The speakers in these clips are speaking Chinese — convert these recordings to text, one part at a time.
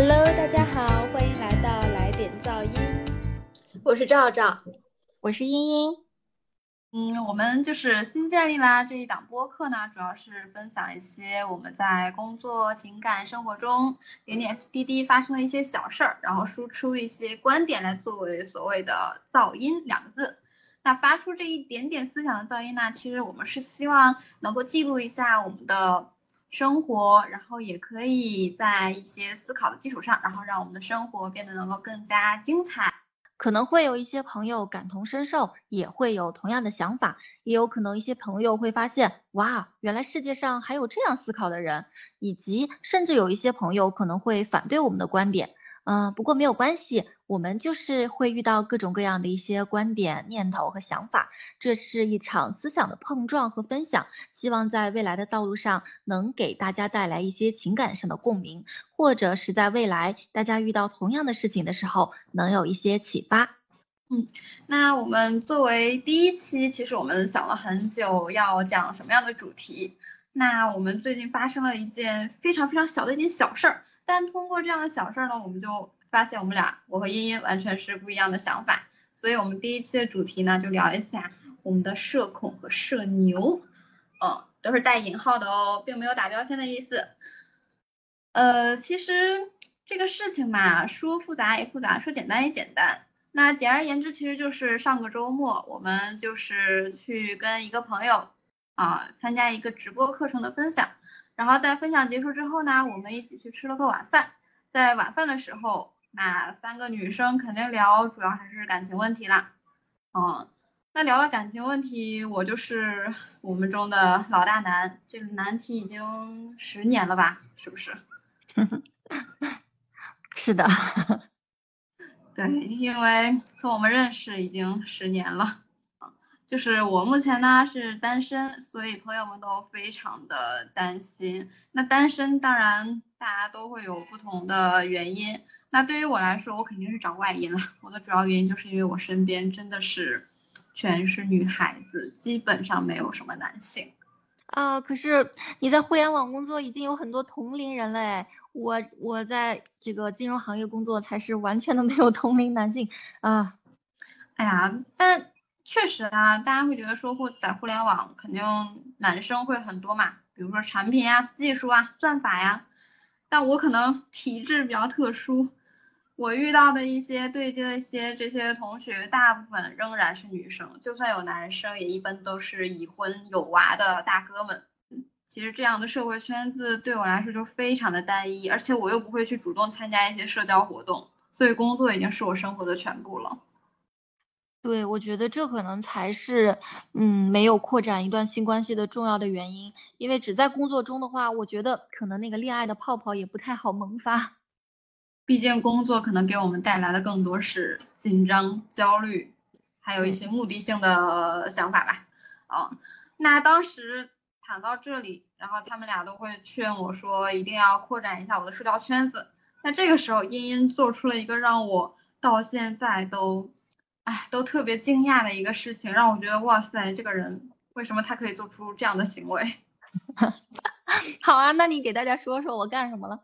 Hello，大家好，欢迎来到来点噪音。我是赵赵，我是茵茵。嗯，我们就是新建立啦这一档播客呢，主要是分享一些我们在工作、情感、生活中点点滴滴发生的一些小事儿，然后输出一些观点来作为所谓的噪音两个字。那发出这一点点思想的噪音呢，其实我们是希望能够记录一下我们的。生活，然后也可以在一些思考的基础上，然后让我们的生活变得能够更加精彩。可能会有一些朋友感同身受，也会有同样的想法，也有可能一些朋友会发现，哇，原来世界上还有这样思考的人，以及甚至有一些朋友可能会反对我们的观点。嗯，不过没有关系，我们就是会遇到各种各样的一些观点、念头和想法，这是一场思想的碰撞和分享，希望在未来的道路上能给大家带来一些情感上的共鸣，或者是在未来大家遇到同样的事情的时候能有一些启发。嗯，那我们作为第一期，其实我们想了很久要讲什么样的主题。那我们最近发生了一件非常非常小的一件小事儿。但通过这样的小事儿呢，我们就发现我们俩，我和茵茵完全是不一样的想法。所以，我们第一期的主题呢，就聊一下我们的社恐和社牛，嗯，都是带引号的哦，并没有打标签的意思。呃，其实这个事情嘛，说复杂也复杂，说简单也简单。那简而言之，其实就是上个周末，我们就是去跟一个朋友啊，参加一个直播课程的分享。然后在分享结束之后呢，我们一起去吃了个晚饭。在晚饭的时候，那三个女生肯定聊，主要还是感情问题啦。嗯，那聊了感情问题，我就是我们中的老大难。这个难题已经十年了吧？是不是？是的。对，因为从我们认识已经十年了。就是我目前呢是单身，所以朋友们都非常的担心。那单身当然大家都会有不同的原因。那对于我来说，我肯定是找外因了。我的主要原因就是因为我身边真的是全是女孩子，基本上没有什么男性。啊，可是你在互联网工作已经有很多同龄人了哎，我我在这个金融行业工作才是完全的没有同龄男性啊。哎呀，但。确实啊，大家会觉得说互在互联网肯定男生会很多嘛，比如说产品啊、技术啊、算法呀。但我可能体质比较特殊，我遇到的一些对接的一些这些同学，大部分仍然是女生，就算有男生，也一般都是已婚有娃的大哥们。其实这样的社会圈子对我来说就非常的单一，而且我又不会去主动参加一些社交活动，所以工作已经是我生活的全部了。对，我觉得这可能才是，嗯，没有扩展一段新关系的重要的原因。因为只在工作中的话，我觉得可能那个恋爱的泡泡也不太好萌发。毕竟工作可能给我们带来的更多是紧张、焦虑，还有一些目的性的想法吧。哦，那当时谈到这里，然后他们俩都会劝我说，一定要扩展一下我的社交圈子。那这个时候，茵茵做出了一个让我到现在都。哎，都特别惊讶的一个事情，让我觉得哇塞，这个人为什么他可以做出这样的行为？好啊，那你给大家说说我干什么了？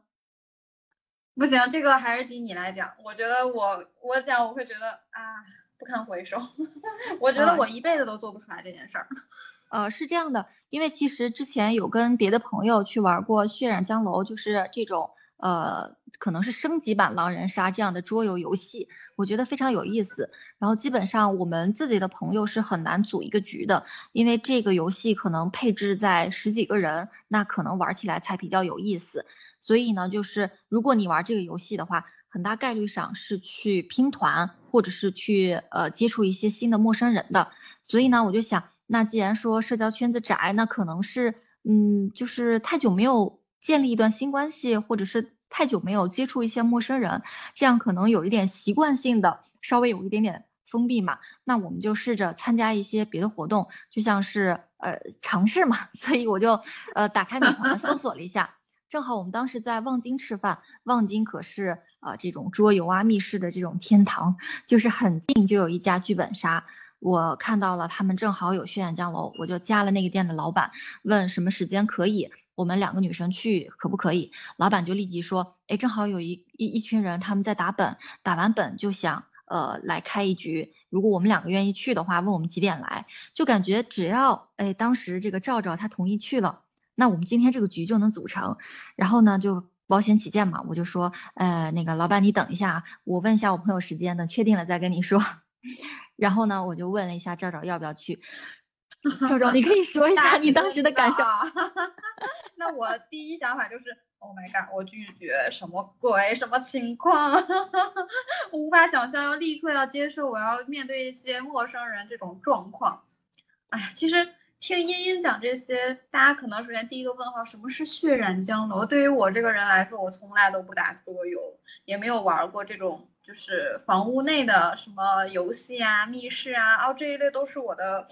不行，这个还是得你来讲。我觉得我我讲我会觉得啊不堪回首。我觉得我一辈子都做不出来这件事儿。呃，是这样的，因为其实之前有跟别的朋友去玩过血染江楼，就是这种。呃，可能是升级版狼人杀这样的桌游游戏，我觉得非常有意思。然后基本上我们自己的朋友是很难组一个局的，因为这个游戏可能配置在十几个人，那可能玩起来才比较有意思。所以呢，就是如果你玩这个游戏的话，很大概率上是去拼团，或者是去呃接触一些新的陌生人的。所以呢，我就想，那既然说社交圈子窄，那可能是嗯，就是太久没有建立一段新关系，或者是。太久没有接触一些陌生人，这样可能有一点习惯性的，稍微有一点点封闭嘛。那我们就试着参加一些别的活动，就像是呃尝试嘛。所以我就呃打开美团搜索了一下，正好我们当时在望京吃饭，望京可是啊这种桌游啊密室的这种天堂，就是很近就有一家剧本杀。我看到了他们正好有血染江楼，我就加了那个店的老板，问什么时间可以，我们两个女生去可不可以？老板就立即说，哎，正好有一一一群人他们在打本，打完本就想呃来开一局，如果我们两个愿意去的话，问我们几点来，就感觉只要哎当时这个赵赵他同意去了，那我们今天这个局就能组成，然后呢就保险起见嘛，我就说，呃那个老板你等一下，我问一下我朋友时间，等确定了再跟你说。然后呢，我就问了一下赵赵要不要去。赵赵，你可以说一下你当时的感受。那我第一想法就是，Oh my god，我拒绝，什么鬼？什么情况？我无法想象要立刻要接受，我要面对一些陌生人这种状况。哎，其实听茵茵讲这些，大家可能首先第一个问号，什么是血染江楼？对于我这个人来说，我从来都不打桌游，也没有玩过这种。就是房屋内的什么游戏啊、密室啊，哦这一类都是我的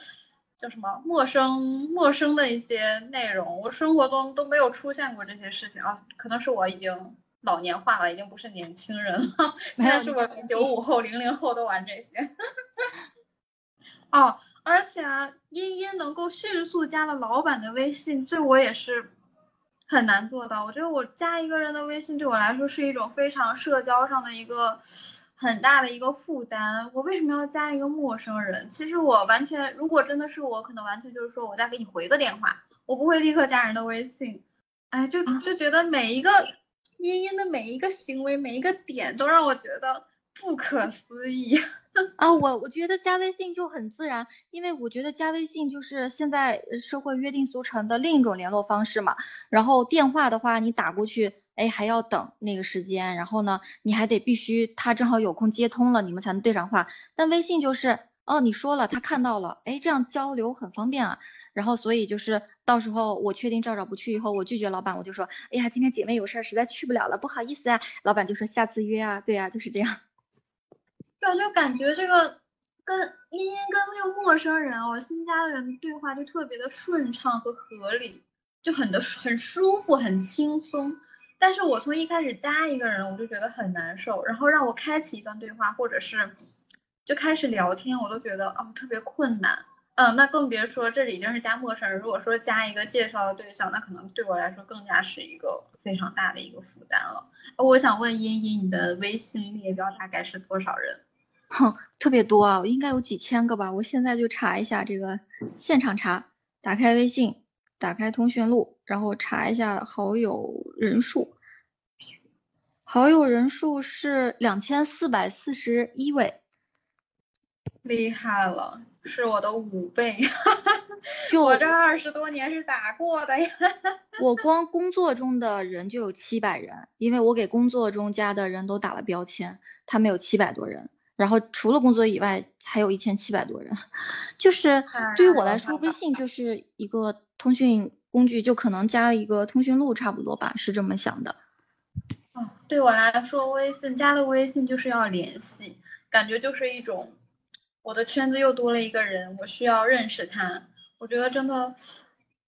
叫什么陌生陌生的一些内容，我生活中都没有出现过这些事情啊，可能是我已经老年化了，已经不是年轻人了。现在是我九五后、零零后都玩这些。哦，而且啊，茵茵能够迅速加了老板的微信，这我也是。很难做到，我觉得我加一个人的微信对我来说是一种非常社交上的一个很大的一个负担。我为什么要加一个陌生人？其实我完全，如果真的是我，可能完全就是说我再给你回个电话，我不会立刻加人的微信。哎，就就觉得每一个茵茵的每一个行为，每一个点都让我觉得不可思议。啊，我我觉得加微信就很自然，因为我觉得加微信就是现在社会约定俗成的另一种联络方式嘛。然后电话的话，你打过去，哎，还要等那个时间，然后呢，你还得必须他正好有空接通了，你们才能对上话。但微信就是，哦，你说了，他看到了，哎，这样交流很方便啊。然后所以就是到时候我确定赵赵不去以后，我拒绝老板，我就说，哎呀，今天姐妹有事儿，实在去不了了，不好意思啊。老板就说下次约啊，对啊，就是这样。对，我就感觉这个跟茵茵跟这个陌生人哦，新加的人对话就特别的顺畅和合理，就很的很舒服，很轻松。但是我从一开始加一个人，我就觉得很难受，然后让我开启一段对话，或者是就开始聊天，我都觉得哦特别困难。嗯，那更别说这里已经是加陌生人，如果说加一个介绍的对象，那可能对我来说更加是一个非常大的一个负担了。我想问茵茵，你的微信列表大概是多少人？哼，特别多啊，应该有几千个吧。我现在就查一下这个，现场查，打开微信，打开通讯录，然后查一下好友人数。好友人数是两千四百四十一位，厉害了，是我的五倍。就我这二十多年是咋过的呀？我光工作中的人就有七百人，因为我给工作中加的人都打了标签，他们有七百多人。然后除了工作以外，还有一千七百多人，就是对于我来说，微信就是一个通讯工具，就可能加了一个通讯录差不多吧，是这么想的。哦，对我来说，微信加了微信就是要联系，感觉就是一种我的圈子又多了一个人，我需要认识他。我觉得真的，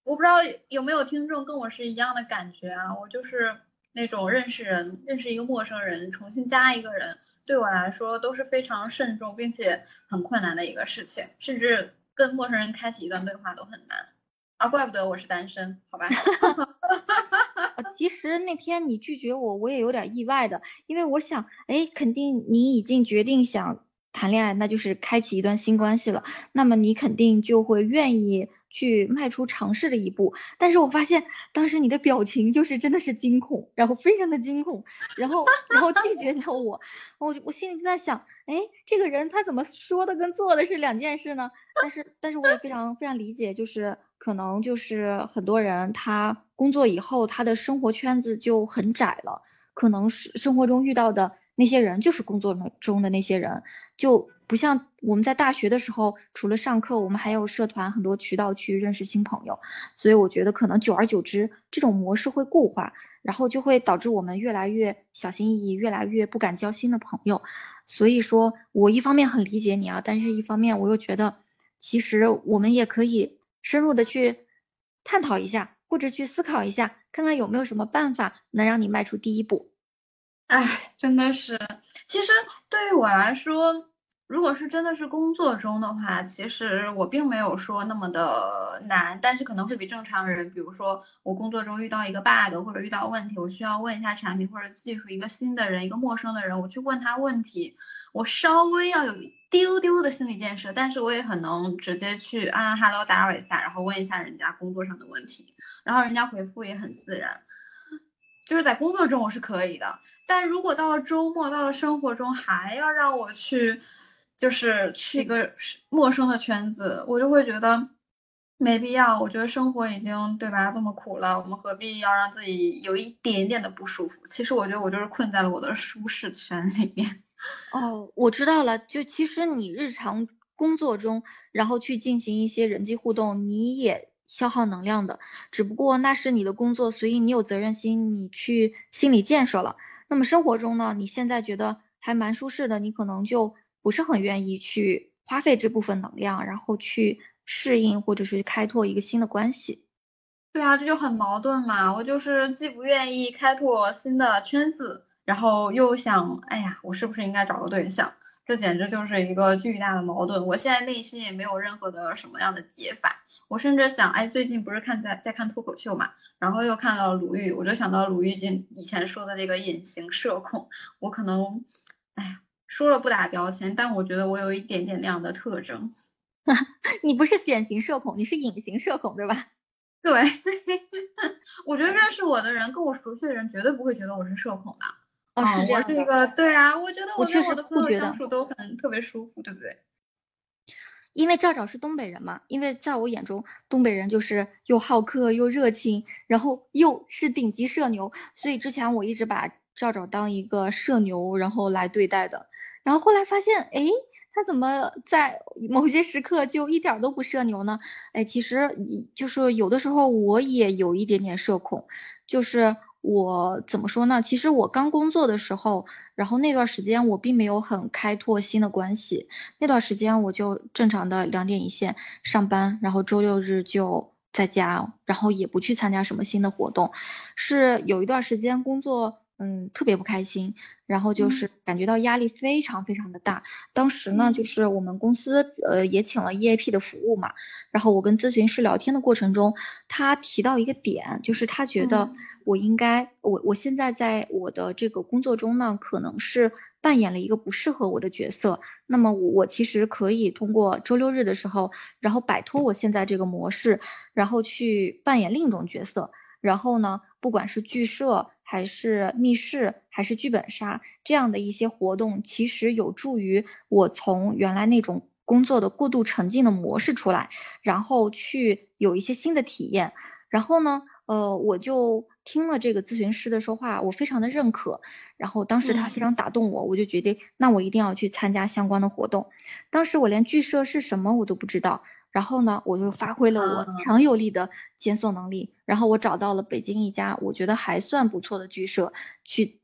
我不知道有没有听众跟我是一样的感觉啊，我就是那种认识人，认识一个陌生人，重新加一个人。对我来说都是非常慎重并且很困难的一个事情，甚至跟陌生人开启一段对话都很难啊！怪不得我是单身，好吧？其实那天你拒绝我，我也有点意外的，因为我想，哎，肯定你已经决定想谈恋爱，那就是开启一段新关系了，那么你肯定就会愿意。去迈出尝试的一步，但是我发现当时你的表情就是真的是惊恐，然后非常的惊恐，然后然后拒绝掉我，我我心里就在想，哎，这个人他怎么说的跟做的是两件事呢？但是但是我也非常非常理解，就是可能就是很多人他工作以后他的生活圈子就很窄了，可能是生活中遇到的那些人就是工作中的那些人，就。不像我们在大学的时候，除了上课，我们还有社团很多渠道去认识新朋友，所以我觉得可能久而久之，这种模式会固化，然后就会导致我们越来越小心翼翼，越来越不敢交新的朋友。所以说我一方面很理解你啊，但是一方面我又觉得，其实我们也可以深入的去探讨一下，或者去思考一下，看看有没有什么办法能让你迈出第一步。哎，真的是，其实对于我来说。如果是真的是工作中的话，其实我并没有说那么的难，但是可能会比正常人，比如说我工作中遇到一个 bug 或者遇到问题，我需要问一下产品或者技术一个新的人一个陌生的人，我去问他问题，我稍微要有一丢丢的心理建设，但是我也很能直接去啊 hello 打扰一下，然后问一下人家工作上的问题，然后人家回复也很自然。就是在工作中我是可以的，但如果到了周末，到了生活中还要让我去，就是去一个陌生的圈子，我就会觉得没必要。我觉得生活已经对吧这么苦了，我们何必要让自己有一点点的不舒服？其实我觉得我就是困在了我的舒适圈里面。哦，我知道了。就其实你日常工作中，然后去进行一些人际互动，你也。消耗能量的，只不过那是你的工作，所以你有责任心，你去心理建设了。那么生活中呢，你现在觉得还蛮舒适的，你可能就不是很愿意去花费这部分能量，然后去适应或者是开拓一个新的关系。对啊，这就很矛盾嘛。我就是既不愿意开拓新的圈子，然后又想，哎呀，我是不是应该找个对象？这简直就是一个巨大的矛盾，我现在内心也没有任何的什么样的解法。我甚至想，哎，最近不是看在在看脱口秀嘛，然后又看到鲁豫，我就想到鲁豫今以前说的那个隐形社恐，我可能，哎呀，说了不打标签，但我觉得我有一点点那样的特征。你不是显形社恐，你是隐形社恐，对吧？对，我觉得认识我的人，跟我熟悉的人，绝对不会觉得我是社恐的。哦，是这样的。我是一个，对啊，我觉得我跟我的朋友相处都很特别舒服，对不对？因为赵赵是东北人嘛，因为在我眼中，东北人就是又好客又热情，然后又是顶级社牛，所以之前我一直把赵赵当一个社牛，然后来对待的。然后后来发现，哎，他怎么在某些时刻就一点都不社牛呢？哎，其实就是有的时候我也有一点点社恐，就是。我怎么说呢？其实我刚工作的时候，然后那段时间我并没有很开拓新的关系。那段时间我就正常的两点一线上班，然后周六日就在家，然后也不去参加什么新的活动。是有一段时间工作。嗯，特别不开心，然后就是感觉到压力非常非常的大。当时呢，就是我们公司呃也请了 EAP 的服务嘛，然后我跟咨询师聊天的过程中，他提到一个点，就是他觉得我应该，我我现在在我的这个工作中呢，可能是扮演了一个不适合我的角色。那么我我其实可以通过周六日的时候，然后摆脱我现在这个模式，然后去扮演另一种角色。然后呢，不管是剧社。还是密室，还是剧本杀这样的一些活动，其实有助于我从原来那种工作的过度沉浸的模式出来，然后去有一些新的体验。然后呢，呃，我就听了这个咨询师的说话，我非常的认可。然后当时他非常打动我，我就决定，那我一定要去参加相关的活动。当时我连剧社是什么我都不知道。然后呢，我就发挥了我强有力的检索能力，然后我找到了北京一家我觉得还算不错的剧社，去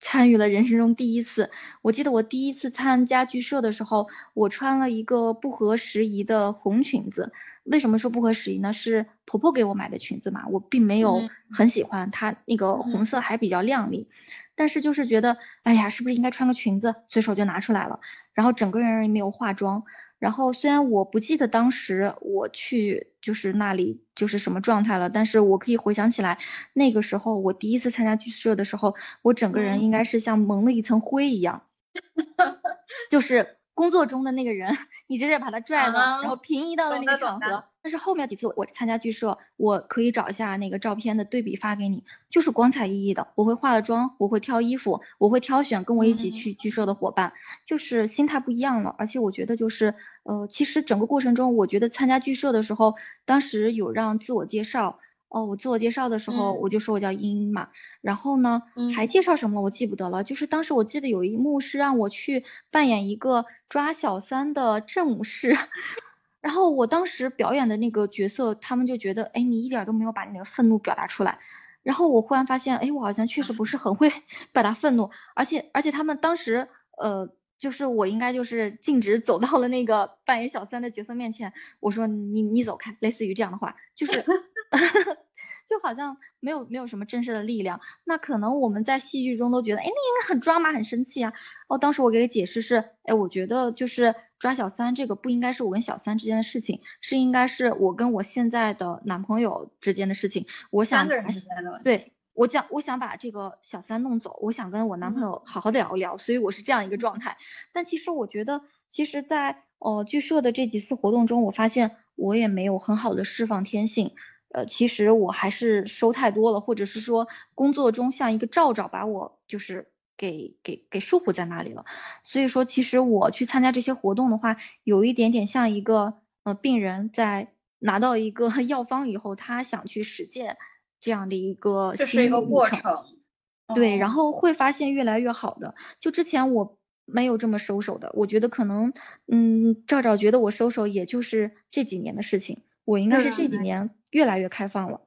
参与了人生中第一次。我记得我第一次参加剧社的时候，我穿了一个不合时宜的红裙子。为什么说不合时宜呢？是婆婆给我买的裙子嘛，我并没有很喜欢它那个红色还比较亮丽，但是就是觉得，哎呀，是不是应该穿个裙子？随手就拿出来了，然后整个人也没有化妆。然后虽然我不记得当时我去就是那里就是什么状态了，但是我可以回想起来，那个时候我第一次参加剧社的时候，我整个人应该是像蒙了一层灰一样，就是。工作中的那个人，你直接把他拽了，然后平移到了那个场合。但是后面几次我参加剧社，我可以找一下那个照片的对比发给你，就是光彩熠熠的。我会化了妆，我会挑衣服，我会挑选跟我一起去剧社的伙伴，就是心态不一样了。而且我觉得就是，呃，其实整个过程中，我觉得参加剧社的时候，当时有让自我介绍。哦，我自我介绍的时候，我就说我叫英嘛，然后呢，还介绍什么我记不得了。就是当时我记得有一幕是让我去扮演一个抓小三的正室，然后我当时表演的那个角色，他们就觉得，哎，你一点都没有把你那个愤怒表达出来。然后我忽然发现，哎，我好像确实不是很会 表达愤怒，而且而且他们当时，呃，就是我应该就是径直走到了那个扮演小三的角色面前，我说你你走开，类似于这样的话，就是。就好像没有没有什么真实的力量。那可能我们在戏剧中都觉得，哎，那应该很抓马，很生气啊。哦，当时我给他解释是，哎，我觉得就是抓小三这个不应该是我跟小三之间的事情，是应该是我跟我现在的男朋友之间的事情。我想三个人之间的对。我想，我想把这个小三弄走，我想跟我男朋友好好的聊一聊，所以我是这样一个状态。但其实我觉得，其实，在呃剧社的这几次活动中，我发现我也没有很好的释放天性。呃，其实我还是收太多了，或者是说工作中像一个罩罩把我就是给给给束缚在那里了。所以说，其实我去参加这些活动的话，有一点点像一个呃病人在拿到一个 药方以后，他想去实践。这样的一个这是一个过程，对，然后会发现越来越好的。就之前我没有这么收手的，我觉得可能，嗯，赵赵觉得我收手也就是这几年的事情，我应该是这几年越来越开放了。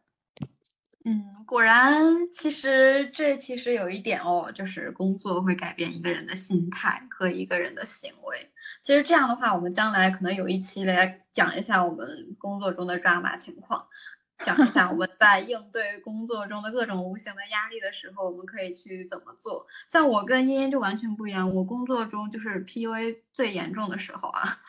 嗯，果然，其实这其实有一点哦，就是工作会改变一个人的心态和一个人的行为。其实这样的话，我们将来可能有一期来讲一下我们工作中的抓马情况。讲一想我们在应对工作中的各种无形的压力的时候，我们可以去怎么做。像我跟茵茵就完全不一样，我工作中就是 PUA 最严重的时候啊，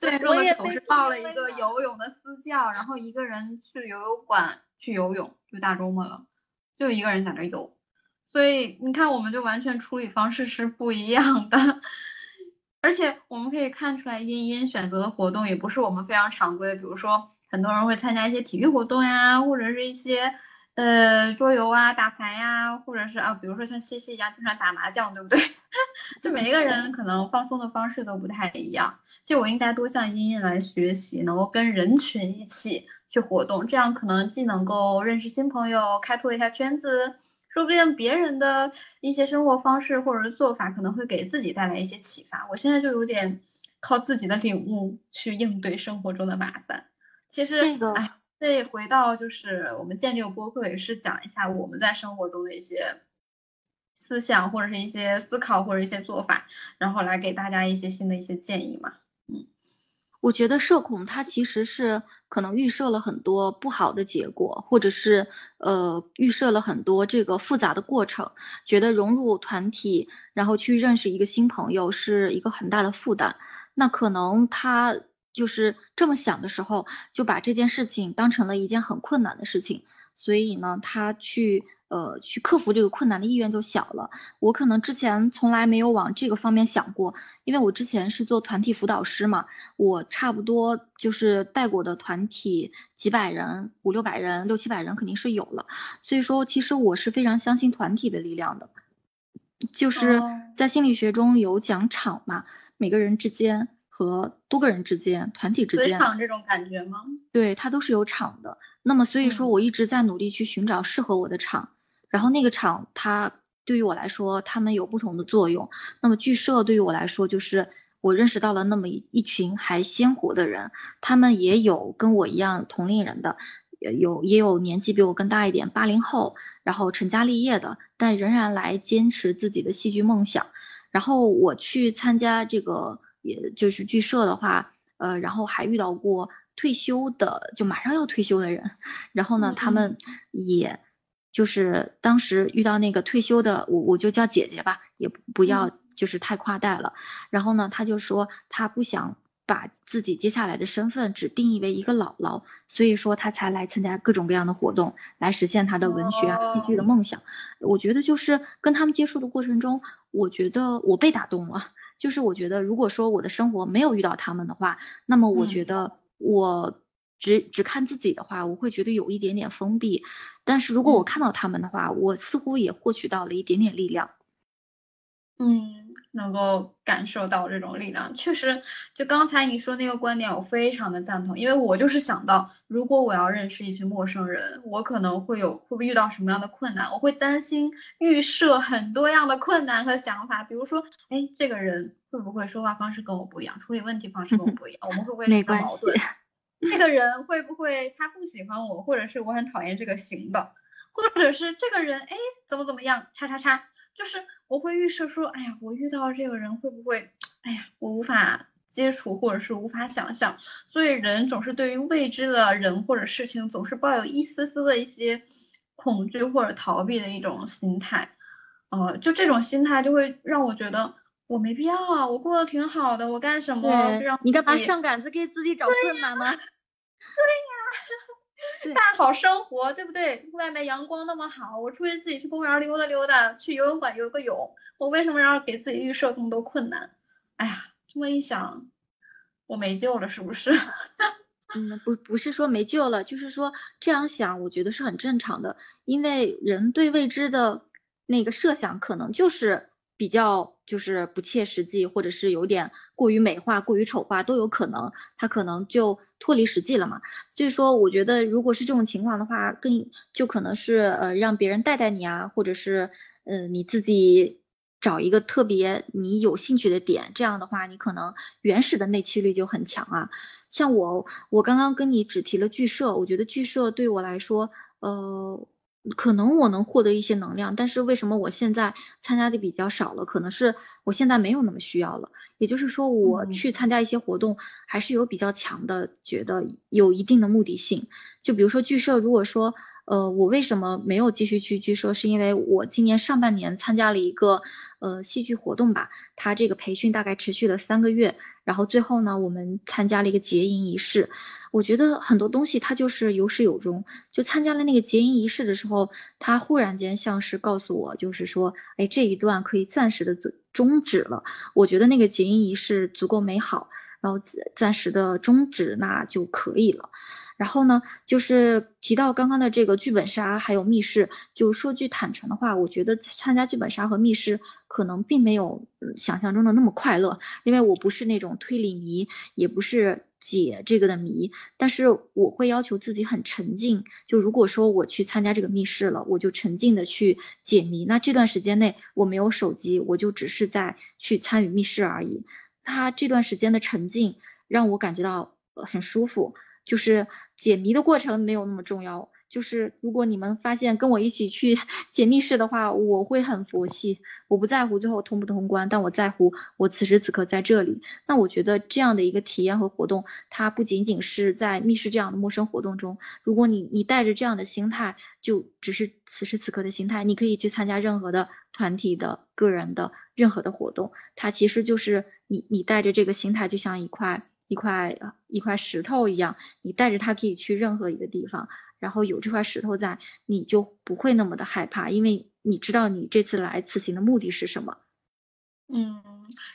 最严重的时候是报了一个游泳的私教，然后一个人去游泳馆去游泳，就大周末了，就一个人在那游。所以你看，我们就完全处理方式是不一样的，而且我们可以看出来，茵茵选择的活动也不是我们非常常规，比如说。很多人会参加一些体育活动呀，或者是一些呃桌游啊、打牌呀，或者是啊，比如说像西西一样经常打麻将，对不对？就每一个人可能放松的方式都不太一样。就我应该多向茵茵来学习，能够跟人群一起去活动，这样可能既能够认识新朋友，开拓一下圈子，说不定别人的一些生活方式或者是做法可能会给自己带来一些启发。我现在就有点靠自己的领悟去应对生活中的麻烦。其实这个，哎，这回到就是我们建这个播客也是讲一下我们在生活中的一些思想或者是一些思考或者一些做法，然后来给大家一些新的一些建议嘛。嗯，我觉得社恐它其实是可能预设了很多不好的结果，或者是呃预设了很多这个复杂的过程，觉得融入团体然后去认识一个新朋友是一个很大的负担，那可能他。就是这么想的时候，就把这件事情当成了一件很困难的事情，所以呢，他去呃去克服这个困难的意愿就小了。我可能之前从来没有往这个方面想过，因为我之前是做团体辅导师嘛，我差不多就是带过的团体几百人、五六百人、六七百人肯定是有了，所以说其实我是非常相信团体的力量的，就是在心理学中有讲场嘛，每个人之间。和多个人之间、团体之间，场这种感觉吗？对，它都是有场的。那么，所以说我一直在努力去寻找适合我的场，然后那个场它对于我来说，他们有不同的作用。那么剧社对于我来说，就是我认识到了那么一一群还鲜活的人，他们也有跟我一样同龄人的，有也有年纪比我更大一点，八零后，然后成家立业的，但仍然来坚持自己的戏剧梦想。然后我去参加这个。也就是剧社的话，呃，然后还遇到过退休的，就马上要退休的人，然后呢，他们也就是当时遇到那个退休的，我我就叫姐姐吧，也不要就是太夸大了。然后呢，他就说他不想把自己接下来的身份只定义为一个姥姥，所以说他才来参加各种各样的活动，来实现他的文学啊、戏剧的梦想。我觉得就是跟他们接触的过程中，我觉得我被打动了。就是我觉得，如果说我的生活没有遇到他们的话，那么我觉得我只只看自己的话，我会觉得有一点点封闭。但是如果我看到他们的话，我似乎也获取到了一点点力量。嗯。能够感受到这种力量，确实，就刚才你说那个观点，我非常的赞同。因为我就是想到，如果我要认识一群陌生人，我可能会有会不会遇到什么样的困难？我会担心预设很多样的困难和想法，比如说，哎，这个人会不会说话方式跟我不一样，处理问题方式跟我不一样？我们会不会没关系？这个人会不会他不喜欢我，或者是我很讨厌这个型的，或者是这个人哎怎么怎么样？叉叉叉。就是我会预设说，哎呀，我遇到这个人会不会，哎呀，我无法接触或者是无法想象，所以人总是对于未知的人或者事情总是抱有一丝丝的一些恐惧或者逃避的一种心态，呃，就这种心态就会让我觉得我没必要啊，我过得挺好的，我干什么让你干嘛上杆子给自己找困难呢？对呀，大好生活，对不对？外面阳光那么好，我出去自己去公园溜达溜达，去游泳馆游个泳，我为什么要给自己预设这么多困难？哎呀。这么一想，我没救了，是不是？嗯，不，不是说没救了，就是说这样想，我觉得是很正常的。因为人对未知的那个设想，可能就是比较就是不切实际，或者是有点过于美化、过于丑化，都有可能。他可能就脱离实际了嘛。所以说，我觉得如果是这种情况的话，更就可能是呃让别人带带你啊，或者是呃你自己。找一个特别你有兴趣的点，这样的话，你可能原始的内驱力就很强啊。像我，我刚刚跟你只提了剧社，我觉得剧社对我来说，呃，可能我能获得一些能量，但是为什么我现在参加的比较少了？可能是我现在没有那么需要了。也就是说，我去参加一些活动，还是有比较强的，觉得有一定的目的性。就比如说剧社，如果说。呃，我为什么没有继续去剧社？是因为我今年上半年参加了一个呃戏剧活动吧，它这个培训大概持续了三个月，然后最后呢，我们参加了一个结营仪式。我觉得很多东西它就是有始有终。就参加了那个结营仪式的时候，它忽然间像是告诉我，就是说，哎，这一段可以暂时的终终止了。我觉得那个结营仪式足够美好，然后暂时的终止那就可以了。然后呢，就是提到刚刚的这个剧本杀还有密室，就说句坦诚的话，我觉得参加剧本杀和密室可能并没有想象中的那么快乐，因为我不是那种推理迷，也不是解这个的迷，但是我会要求自己很沉浸。就如果说我去参加这个密室了，我就沉浸的去解谜，那这段时间内我没有手机，我就只是在去参与密室而已。他这段时间的沉浸让我感觉到很舒服。就是解谜的过程没有那么重要，就是如果你们发现跟我一起去 解密室的话，我会很佛系，我不在乎最后通不通关，但我在乎我此时此刻在这里。那我觉得这样的一个体验和活动，它不仅仅是在密室这样的陌生活动中，如果你你带着这样的心态，就只是此时此刻的心态，你可以去参加任何的团体的、个人的任何的活动，它其实就是你你带着这个心态，就像一块。一块一块石头一样，你带着它可以去任何一个地方，然后有这块石头在，你就不会那么的害怕，因为你知道你这次来此行的目的是什么。嗯，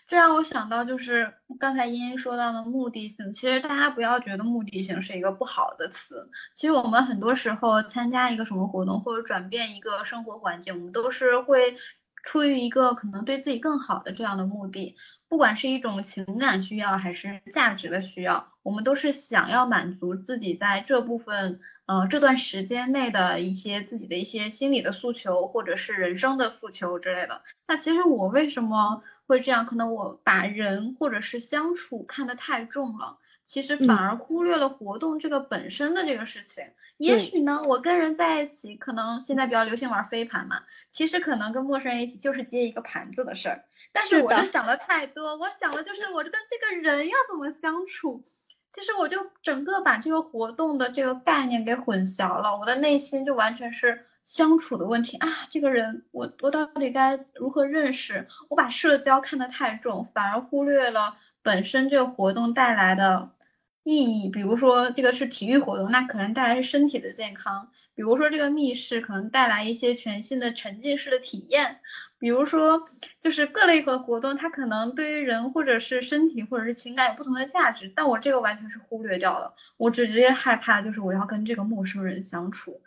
这让我想到就是刚才茵茵说到的目的性，其实大家不要觉得目的性是一个不好的词，其实我们很多时候参加一个什么活动或者转变一个生活环境，我们都是会出于一个可能对自己更好的这样的目的。不管是一种情感需要还是价值的需要，我们都是想要满足自己在这部分呃这段时间内的一些自己的一些心理的诉求，或者是人生的诉求之类的。那其实我为什么会这样？可能我把人或者是相处看得太重了。其实反而忽略了活动这个本身的这个事情。也许呢，我跟人在一起，可能现在比较流行玩飞盘嘛，其实可能跟陌生人一起就是接一个盘子的事儿。但是我就想的太多，我想的就是我跟这个人要怎么相处。其实我就整个把这个活动的这个概念给混淆了，我的内心就完全是相处的问题啊。这个人，我我到底该如何认识？我把社交看得太重，反而忽略了本身这个活动带来的。意义，比如说这个是体育活动，那可能带来是身体的健康；比如说这个密室可能带来一些全新的沉浸式的体验；比如说就是各类的活动，它可能对于人或者是身体或者是情感有不同的价值，但我这个完全是忽略掉了，我直接害怕就是我要跟这个陌生人相处，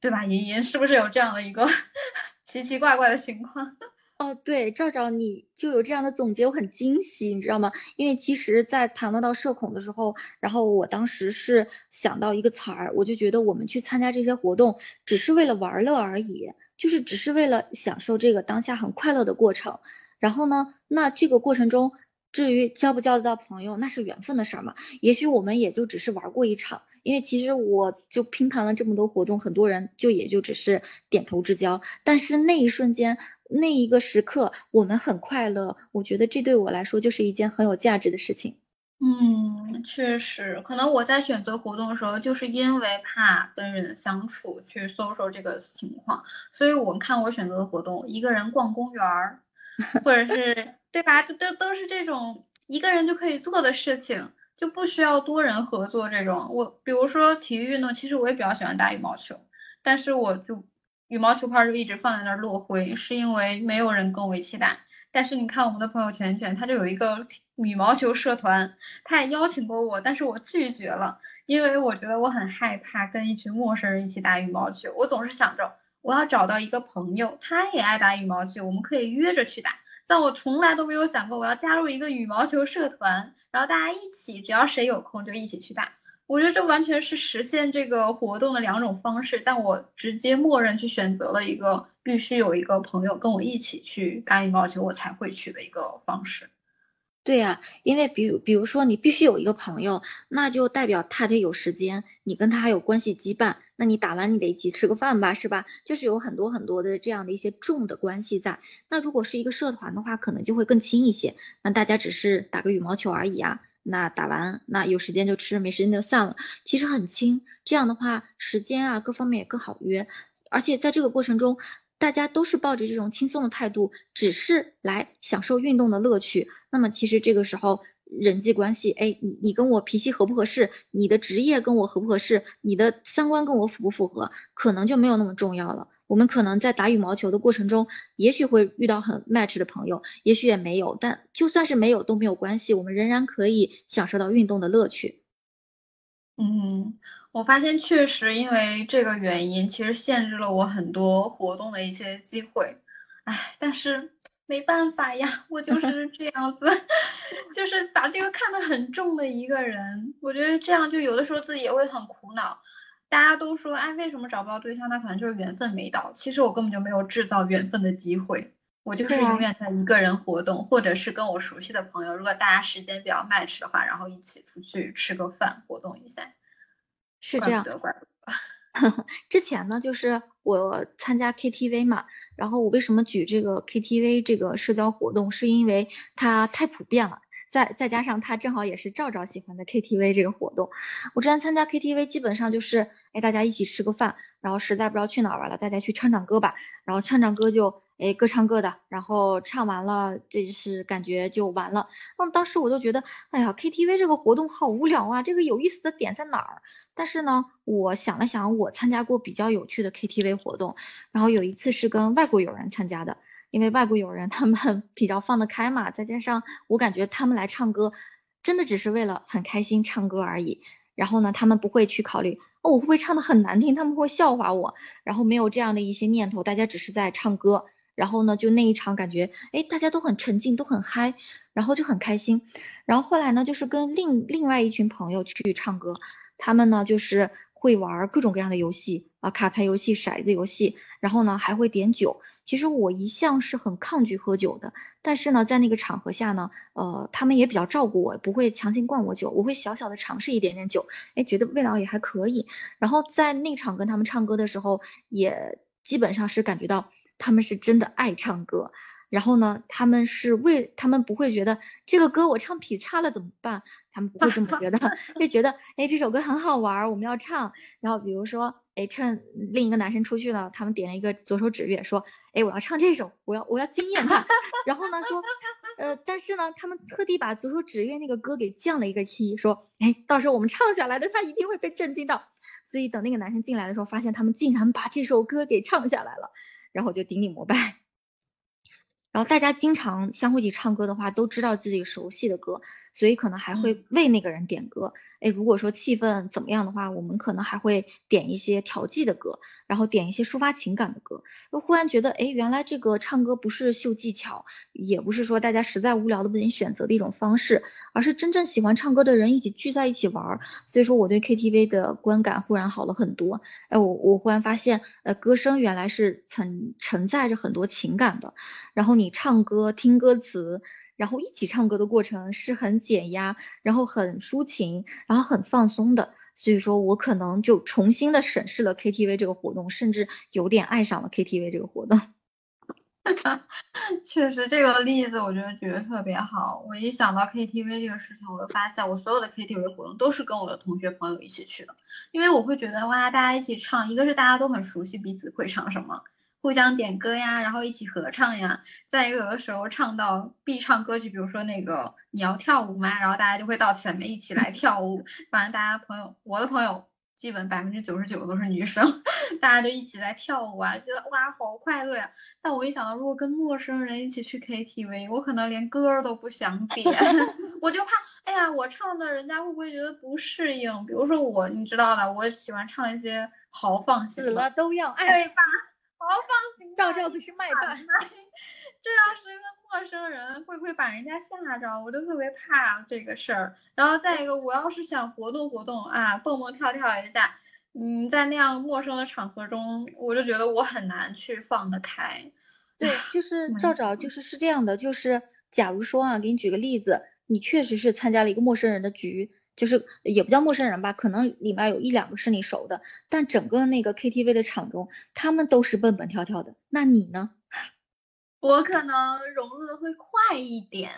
对吧？莹莹是不是有这样的一个 奇奇怪怪的情况？哦，对，赵赵，你就有这样的总结，我很惊喜，你知道吗？因为其实，在谈论到社恐的时候，然后我当时是想到一个词儿，我就觉得我们去参加这些活动，只是为了玩乐而已，就是只是为了享受这个当下很快乐的过程。然后呢，那这个过程中，至于交不交得到朋友，那是缘分的事儿嘛。也许我们也就只是玩过一场，因为其实我就拼盘了这么多活动，很多人就也就只是点头之交，但是那一瞬间。那一个时刻我们很快乐，我觉得这对我来说就是一件很有价值的事情。嗯，确实，可能我在选择活动的时候，就是因为怕跟人相处去说说这个情况，所以我看我选择的活动，一个人逛公园儿，或者是对吧？就都都是这种一个人就可以做的事情，就不需要多人合作这种。我比如说体育运动，其实我也比较喜欢打羽毛球，但是我就羽毛球拍就一直放在那儿落灰，是因为没有人跟我一起打。但是你看我们的朋友圈圈，他就有一个羽毛球社团，他也邀请过我，但是我拒绝了，因为我觉得我很害怕跟一群陌生人一起打羽毛球。我总是想着我要找到一个朋友，他也爱打羽毛球，我们可以约着去打。但我从来都没有想过我要加入一个羽毛球社团，然后大家一起，只要谁有空就一起去打。我觉得这完全是实现这个活动的两种方式，但我直接默认去选择了一个必须有一个朋友跟我一起去打羽毛球，我才会去的一个方式。对呀，因为比如比如说你必须有一个朋友，那就代表他得有时间，你跟他还有关系羁绊，那你打完你得一起吃个饭吧，是吧？就是有很多很多的这样的一些重的关系在。那如果是一个社团的话，可能就会更轻一些，那大家只是打个羽毛球而已啊。那打完，那有时间就吃，没时间就散了。其实很轻，这样的话时间啊各方面也更好约。而且在这个过程中，大家都是抱着这种轻松的态度，只是来享受运动的乐趣。那么其实这个时候人际关系，哎，你你跟我脾气合不合适？你的职业跟我合不合适？你的三观跟我符不符合？可能就没有那么重要了。我们可能在打羽毛球的过程中，也许会遇到很 match 的朋友，也许也没有，但就算是没有都没有关系，我们仍然可以享受到运动的乐趣。嗯，我发现确实因为这个原因，其实限制了我很多活动的一些机会。唉，但是没办法呀，我就 是这样子，就是把这个看得很重的一个人。我觉得这样就有的时候自己也会很苦恼。大家都说，哎，为什么找不到对象？那可能就是缘分没到。其实我根本就没有制造缘分的机会，我就是永远在一个人活动，或者是跟我熟悉的朋友，如果大家时间比较 match 的话，然后一起出去吃个饭，活动一下。是这样。怪不得。之前呢，就是我参加 KTV 嘛，然后我为什么举这个 KTV 这个社交活动，是因为它太普遍了。再再加上他正好也是赵赵喜欢的 KTV 这个活动，我之前参加 KTV 基本上就是，哎，大家一起吃个饭，然后实在不知道去哪儿玩了，大家去唱唱歌吧，然后唱唱歌就，哎，各唱各的，然后唱完了，这是感觉就完了。那么当时我就觉得，哎呀，KTV 这个活动好无聊啊，这个有意思的点在哪儿？但是呢，我想了想，我参加过比较有趣的 KTV 活动，然后有一次是跟外国友人参加的。因为外国友人他们 比较放得开嘛，再加上我感觉他们来唱歌，真的只是为了很开心唱歌而已。然后呢，他们不会去考虑哦我会不会唱的很难听，他们会笑话我。然后没有这样的一些念头，大家只是在唱歌。然后呢，就那一场感觉，哎，大家都很沉静，都很嗨，然后就很开心。然后后来呢，就是跟另另外一群朋友去唱歌，他们呢就是会玩各种各样的游戏啊，卡牌游戏、骰子游戏，然后呢还会点酒。其实我一向是很抗拒喝酒的，但是呢，在那个场合下呢，呃，他们也比较照顾我，不会强行灌我酒，我会小小的尝试一点点酒，哎，觉得味道也还可以。然后在那场跟他们唱歌的时候，也基本上是感觉到他们是真的爱唱歌。然后呢，他们是为他们不会觉得这个歌我唱劈叉了怎么办？他们不会这么觉得，会觉得哎这首歌很好玩，我们要唱。然后比如说哎趁另一个男生出去了，他们点了一个左手指月，说哎我要唱这首，我要我要惊艳他。然后呢说呃但是呢他们特地把左手指月那个歌给降了一个 key，说哎到时候我们唱下来的他一定会被震惊到。所以等那个男生进来的时候，发现他们竟然把这首歌给唱下来了，然后就顶礼膜拜。然后大家经常相互一起唱歌的话，都知道自己熟悉的歌，所以可能还会为那个人点歌。哎，如果说气氛怎么样的话，我们可能还会点一些调剂的歌，然后点一些抒发情感的歌。又忽然觉得，哎，原来这个唱歌不是秀技巧，也不是说大家实在无聊的不行选择的一种方式，而是真正喜欢唱歌的人一起聚在一起玩儿。所以说，我对 KTV 的观感忽然好了很多。哎，我我忽然发现，呃，歌声原来是承承载着很多情感的。然后你唱歌听歌词。然后一起唱歌的过程是很减压，然后很抒情，然后很放松的。所以说我可能就重新的审视了 KTV 这个活动，甚至有点爱上了 KTV 这个活动。确实，这个例子我觉得举得特别好。我一想到 KTV 这个事情，我就发现我所有的 KTV 活动都是跟我的同学朋友一起去的，因为我会觉得哇，大家一起唱，一个是大家都很熟悉彼此会唱什么，互相点歌呀，然后一起合唱呀。再一个，有的时候唱到必唱歌曲，比如说那个你要跳舞吗？然后大家就会到前面一起来跳舞。反正大家朋友，我的朋友。基本百分之九十九都是女生，大家就一起来跳舞啊，觉得哇好快乐呀。但我一想到如果跟陌生人一起去 KTV，我可能连歌都不想点，我就怕，哎呀，我唱的人家会不会觉得不适应？比如说我，你知道的，我喜欢唱一些豪放型的，死了都要爱，对吧？豪放型，赵赵可是麦霸。这要是一个陌生人，会不会把人家吓着？我就特别怕这个事儿。然后再一个，我要是想活动活动啊，蹦蹦跳跳一下，嗯，在那样陌生的场合中，我就觉得我很难去放得开。对，就是赵赵，就是是这样的，就是假如说啊，给你举个例子，你确实是参加了一个陌生人的局，就是也不叫陌生人吧，可能里面有一两个是你熟的，但整个那个 KTV 的场中，他们都是蹦蹦跳跳的，那你呢？我可能融入的会快一点，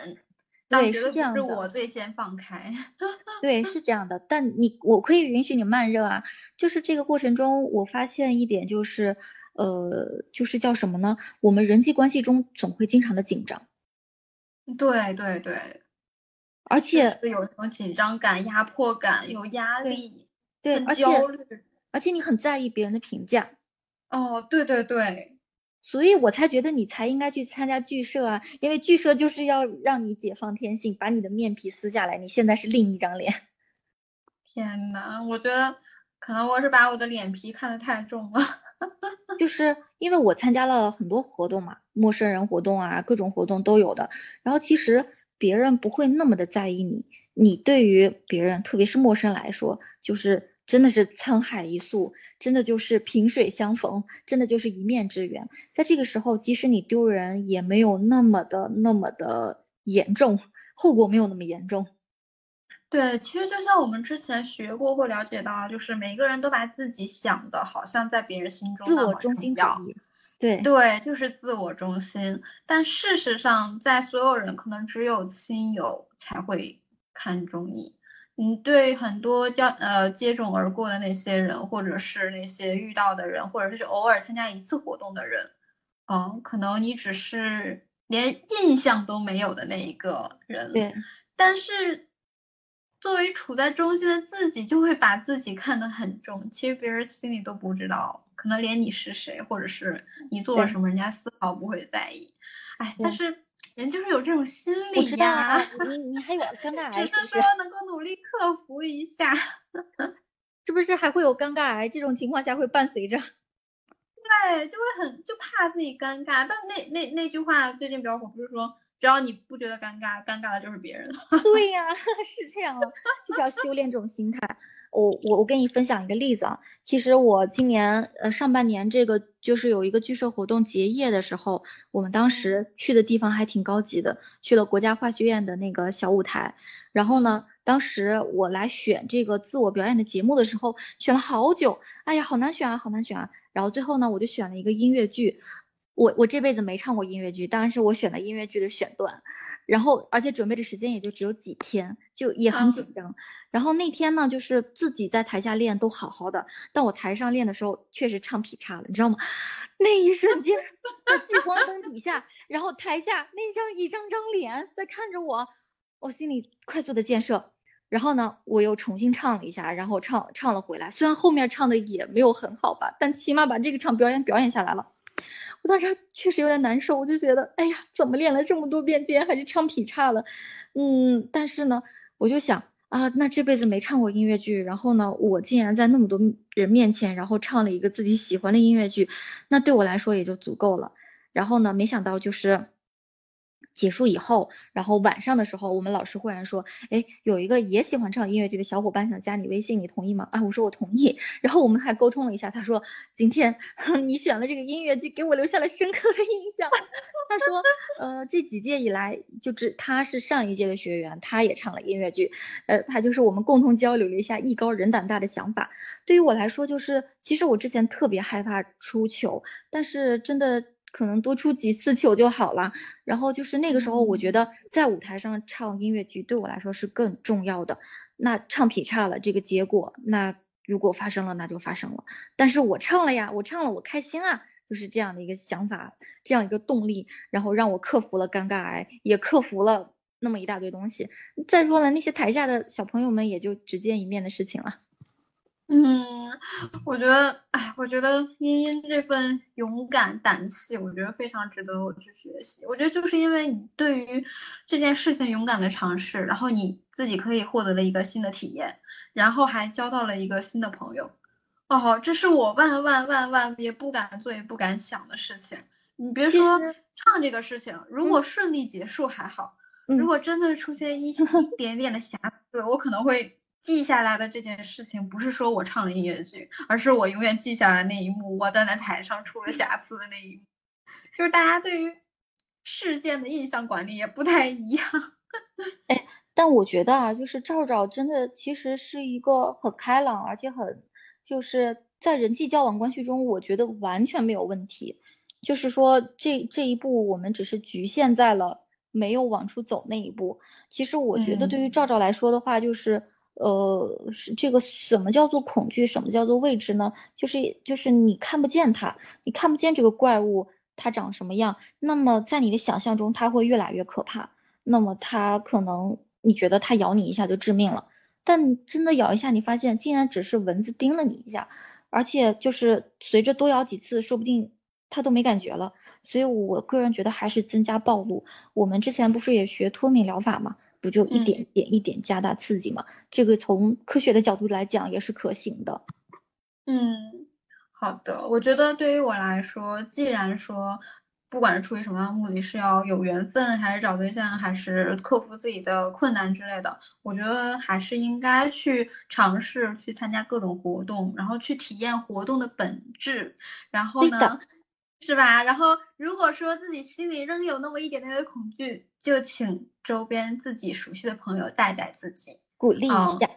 对，是这样的。是我最先放开，对，是这样的。但你，我可以允许你慢热啊。就是这个过程中，我发现一点就是，呃，就是叫什么呢？我们人际关系中总会经常的紧张。对对对，而且有什么紧张感、压迫感、有压力，对，而且而且你很在意别人的评价。哦，对对对。所以我才觉得你才应该去参加剧社啊，因为剧社就是要让你解放天性，把你的面皮撕下来。你现在是另一张脸。天呐，我觉得可能我是把我的脸皮看得太重了。就是因为我参加了很多活动嘛，陌生人活动啊，各种活动都有的。然后其实别人不会那么的在意你，你对于别人，特别是陌生来说，就是。真的是沧海一粟，真的就是萍水相逢，真的就是一面之缘。在这个时候，即使你丢人，也没有那么的那么的严重，后果没有那么严重。对，其实就像我们之前学过或了解到，就是每个人都把自己想的好像在别人心中自我中心主义。对对，就是自我中心。但事实上，在所有人可能只有亲友才会看重你。你对很多交呃接踵而过的那些人，或者是那些遇到的人，或者是偶尔参加一次活动的人，嗯，可能你只是连印象都没有的那一个人。对。但是作为处在中心的自己，就会把自己看得很重。其实别人心里都不知道，可能连你是谁，或者是你做了什么，人家丝毫不会在意。哎，但是。人就是有这种心理呀，你你还有尴尬癌，只是说能够努力克服一下，是不是还会有尴尬癌？这种情况下会伴随着，对，就会很就怕自己尴尬。但那那那句话最近比较火，不是说只要你不觉得尴尬，尴尬的就是别人。对呀，是这样，就是要修炼这种心态。我我我跟你分享一个例子啊，其实我今年呃上半年这个就是有一个剧社活动结业的时候，我们当时去的地方还挺高级的，去了国家话剧院的那个小舞台。然后呢，当时我来选这个自我表演的节目的时候，选了好久，哎呀，好难选啊，好难选啊。然后最后呢，我就选了一个音乐剧，我我这辈子没唱过音乐剧，当然是我选的音乐剧的选段。然后，而且准备的时间也就只有几天，就也很紧张。然后那天呢，就是自己在台下练都好好的，但我台上练的时候确实唱劈叉了，你知道吗？那一瞬间，在聚光灯底下，然后台下那张一张张脸在看着我，我心里快速的建设。然后呢，我又重新唱了一下，然后唱唱了回来。虽然后面唱的也没有很好吧，但起码把这个唱表演表演下来了。我当时确实有点难受，我就觉得，哎呀，怎么练了这么多遍，竟然还是唱劈叉了。嗯，但是呢，我就想啊，那这辈子没唱过音乐剧，然后呢，我竟然在那么多人面前，然后唱了一个自己喜欢的音乐剧，那对我来说也就足够了。然后呢，没想到就是。结束以后，然后晚上的时候，我们老师忽然说，哎，有一个也喜欢唱音乐剧的小伙伴想加你微信，你同意吗？啊，我说我同意。然后我们还沟通了一下，他说今天 你选了这个音乐剧，给我留下了深刻的印象。他说，呃，这几届以来，就只他是上一届的学员，他也唱了音乐剧，呃，他就是我们共同交流了一下艺高人胆大的想法。对于我来说，就是其实我之前特别害怕出糗，但是真的。可能多出几次球就好了。然后就是那个时候，我觉得在舞台上唱音乐剧对我来说是更重要的。那唱劈叉了，这个结果，那如果发生了，那就发生了。但是我唱了呀，我唱了，我开心啊，就是这样的一个想法，这样一个动力，然后让我克服了尴尬癌，也克服了那么一大堆东西。再说了，那些台下的小朋友们也就只见一面的事情了。嗯，我觉得，哎，我觉得茵茵这份勇敢胆气，我觉得非常值得我去学习。我觉得就是因为你对于这件事情勇敢的尝试，然后你自己可以获得了一个新的体验，然后还交到了一个新的朋友。哦，这是我万万万万也不敢做也不敢想的事情。你别说唱这个事情，如果顺利结束还好，如果真的出现一 一点点的瑕疵，我可能会。记下来的这件事情，不是说我唱了音乐剧，而是我永远记下来那一幕，我站在台上出了瑕疵的那一幕。就是大家对于事件的印象管理也不太一样。哎，但我觉得啊，就是赵赵真的其实是一个很开朗，而且很就是在人际交往关系中，我觉得完全没有问题。就是说，这这一步我们只是局限在了没有往出走那一步。其实我觉得对于赵赵来说的话，就是。呃，是这个什么叫做恐惧？什么叫做未知呢？就是就是你看不见它，你看不见这个怪物它长什么样，那么在你的想象中它会越来越可怕。那么它可能你觉得它咬你一下就致命了，但真的咬一下，你发现竟然只是蚊子叮了你一下，而且就是随着多咬几次，说不定它都没感觉了。所以我个人觉得还是增加暴露。我们之前不是也学脱敏疗法吗？不就一点点一点加大刺激嘛？这个从科学的角度来讲也是可行的。嗯，好的。我觉得对于我来说，既然说不管是出于什么样的目的，是要有缘分，还是找对象，还是克服自己的困难之类的，我觉得还是应该去尝试去参加各种活动，然后去体验活动的本质。然后呢？是吧？然后如果说自己心里仍有那么一点点的恐惧，就请周边自己熟悉的朋友带带自己，鼓励一下，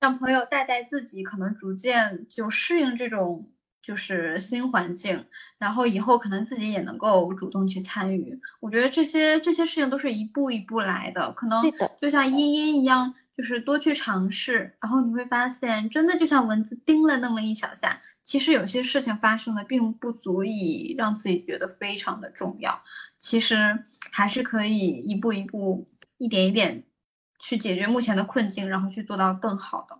让朋友带带自己，可能逐渐就适应这种就是新环境，然后以后可能自己也能够主动去参与。我觉得这些这些事情都是一步一步来的，可能就像茵茵一样。就是多去尝试，然后你会发现，真的就像蚊子叮了那么一小下，其实有些事情发生的并不足以让自己觉得非常的重要，其实还是可以一步一步、一点一点去解决目前的困境，然后去做到更好的。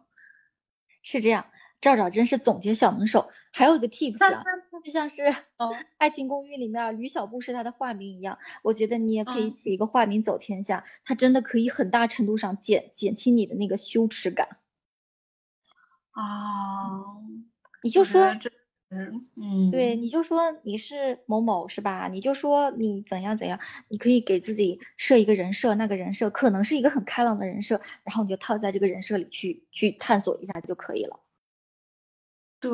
是这样。赵赵真是总结小能手，还有一个 tips 啊，就像是《爱情公寓》里面吕小布是他的化名一样，我觉得你也可以起一个化名走天下，它真的可以很大程度上减减轻你的那个羞耻感。啊，你就说，嗯嗯，对，你就说你是某某是吧？你就说你怎样怎样，你可以给自己设一个人设，那个人设可能是一个很开朗的人设，然后你就套在这个人设里去去探索一下就可以了。对，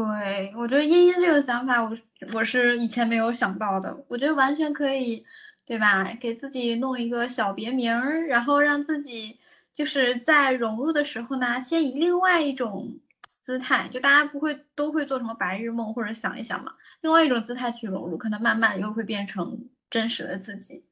我觉得茵茵这个想法，我我是以前没有想到的。我觉得完全可以，对吧？给自己弄一个小别名儿，然后让自己就是在融入的时候呢，先以另外一种姿态，就大家不会都会做什么白日梦或者想一想嘛，另外一种姿态去融入，可能慢慢又会变成真实的自己。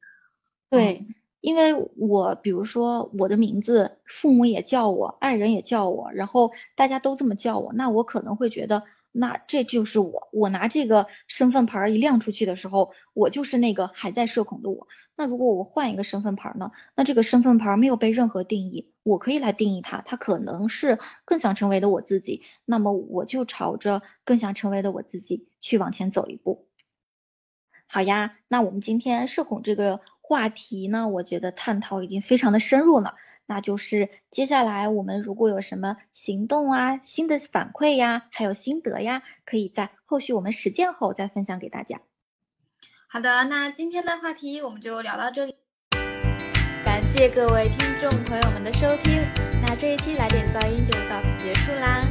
对。因为我比如说我的名字，父母也叫我，爱人也叫我，然后大家都这么叫我，那我可能会觉得，那这就是我。我拿这个身份牌一亮出去的时候，我就是那个还在社恐的我。那如果我换一个身份牌呢？那这个身份牌没有被任何定义，我可以来定义它，它可能是更想成为的我自己。那么我就朝着更想成为的我自己去往前走一步。好呀，那我们今天社恐这个。话题呢，我觉得探讨已经非常的深入了。那就是接下来我们如果有什么行动啊、新的反馈呀，还有心得呀，可以在后续我们实践后再分享给大家。好的，那今天的话题我们就聊到这里。感谢各位听众朋友们的收听，那这一期来点噪音就到此结束啦。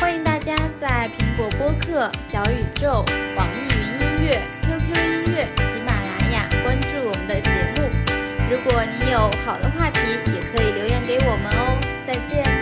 欢迎大家在苹果播客、小宇宙、网易云音乐、QQ 音乐。喜马拉雅关注我们的节目，如果你有好的话，可以留言给我们哦再见。